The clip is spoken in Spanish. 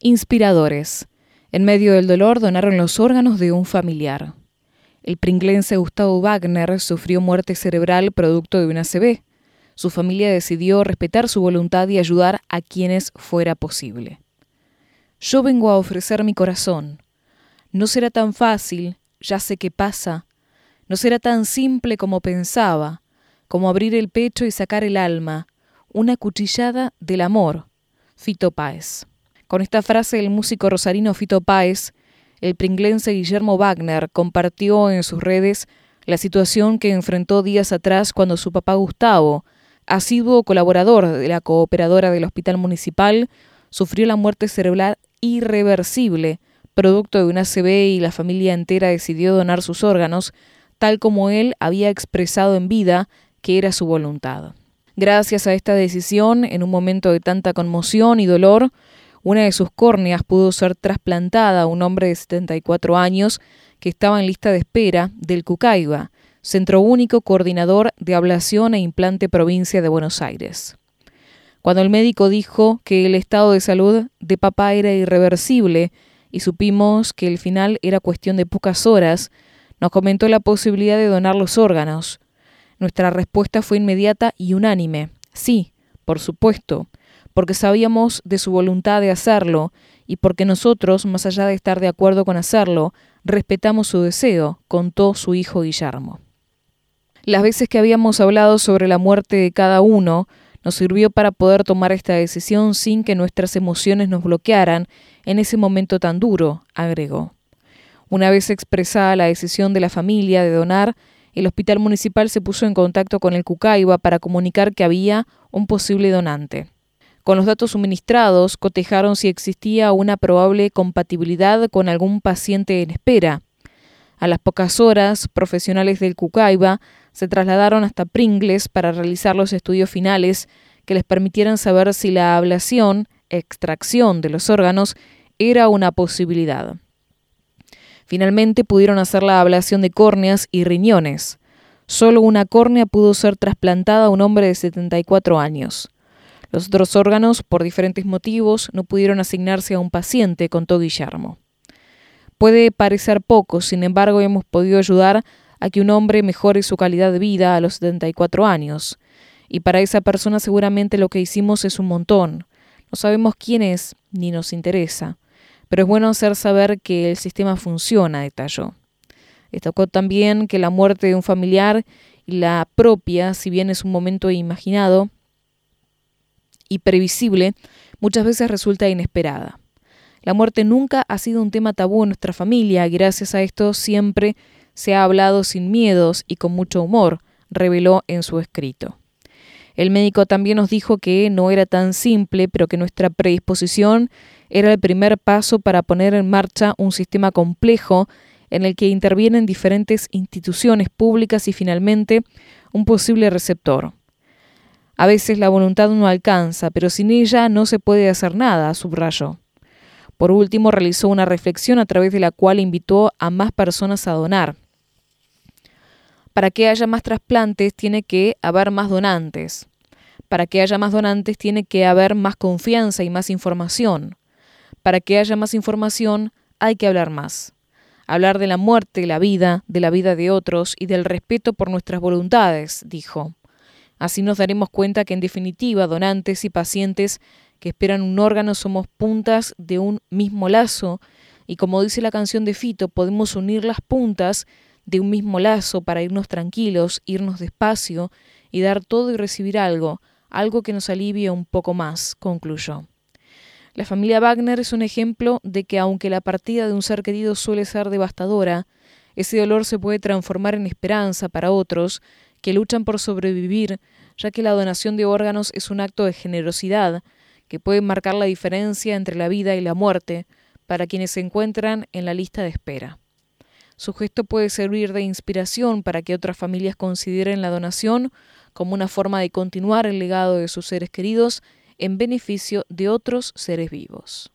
Inspiradores. En medio del dolor donaron los órganos de un familiar. El pringlense Gustavo Wagner sufrió muerte cerebral producto de una ACV. Su familia decidió respetar su voluntad y ayudar a quienes fuera posible. Yo vengo a ofrecer mi corazón. No será tan fácil, ya sé qué pasa. No será tan simple como pensaba, como abrir el pecho y sacar el alma. Una cuchillada del amor. Fito Páez. Con esta frase el músico rosarino Fito Páez, el pringlense Guillermo Wagner compartió en sus redes la situación que enfrentó días atrás cuando su papá Gustavo, asiduo colaborador de la cooperadora del Hospital Municipal, sufrió la muerte cerebral irreversible, producto de una ACV y la familia entera decidió donar sus órganos, tal como él había expresado en vida que era su voluntad. Gracias a esta decisión, en un momento de tanta conmoción y dolor, una de sus córneas pudo ser trasplantada a un hombre de 74 años que estaba en lista de espera del Cucaiba, Centro Único Coordinador de Ablación e Implante Provincia de Buenos Aires. Cuando el médico dijo que el estado de salud de papá era irreversible y supimos que el final era cuestión de pocas horas, nos comentó la posibilidad de donar los órganos. Nuestra respuesta fue inmediata y unánime. Sí, por supuesto, porque sabíamos de su voluntad de hacerlo y porque nosotros, más allá de estar de acuerdo con hacerlo, respetamos su deseo, contó su hijo Guillermo. Las veces que habíamos hablado sobre la muerte de cada uno, nos sirvió para poder tomar esta decisión sin que nuestras emociones nos bloquearan en ese momento tan duro, agregó. Una vez expresada la decisión de la familia de donar, el hospital municipal se puso en contacto con el Cucaiba para comunicar que había un posible donante. Con los datos suministrados, cotejaron si existía una probable compatibilidad con algún paciente en espera. A las pocas horas, profesionales del Cucaiba se trasladaron hasta Pringles para realizar los estudios finales que les permitieran saber si la ablación, extracción de los órganos, era una posibilidad. Finalmente pudieron hacer la ablación de córneas y riñones. Solo una córnea pudo ser trasplantada a un hombre de 74 años. Los otros órganos, por diferentes motivos, no pudieron asignarse a un paciente, contó Guillermo. Puede parecer poco, sin embargo, hemos podido ayudar a que un hombre mejore su calidad de vida a los 74 años. Y para esa persona seguramente lo que hicimos es un montón. No sabemos quién es, ni nos interesa. Pero es bueno hacer saber que el sistema funciona, detalló. Destacó también que la muerte de un familiar y la propia, si bien es un momento imaginado, y previsible, muchas veces resulta inesperada. La muerte nunca ha sido un tema tabú en nuestra familia gracias a esto siempre se ha hablado sin miedos y con mucho humor, reveló en su escrito. El médico también nos dijo que no era tan simple, pero que nuestra predisposición era el primer paso para poner en marcha un sistema complejo en el que intervienen diferentes instituciones públicas y finalmente un posible receptor. A veces la voluntad no alcanza, pero sin ella no se puede hacer nada, subrayó. Por último, realizó una reflexión a través de la cual invitó a más personas a donar. Para que haya más trasplantes tiene que haber más donantes. Para que haya más donantes tiene que haber más confianza y más información. Para que haya más información hay que hablar más. Hablar de la muerte, la vida, de la vida de otros y del respeto por nuestras voluntades, dijo. Así nos daremos cuenta que en definitiva donantes y pacientes que esperan un órgano somos puntas de un mismo lazo y como dice la canción de Fito, podemos unir las puntas de un mismo lazo para irnos tranquilos, irnos despacio y dar todo y recibir algo, algo que nos alivie un poco más, concluyó. La familia Wagner es un ejemplo de que aunque la partida de un ser querido suele ser devastadora, ese dolor se puede transformar en esperanza para otros que luchan por sobrevivir, ya que la donación de órganos es un acto de generosidad que puede marcar la diferencia entre la vida y la muerte para quienes se encuentran en la lista de espera. Su gesto puede servir de inspiración para que otras familias consideren la donación como una forma de continuar el legado de sus seres queridos en beneficio de otros seres vivos.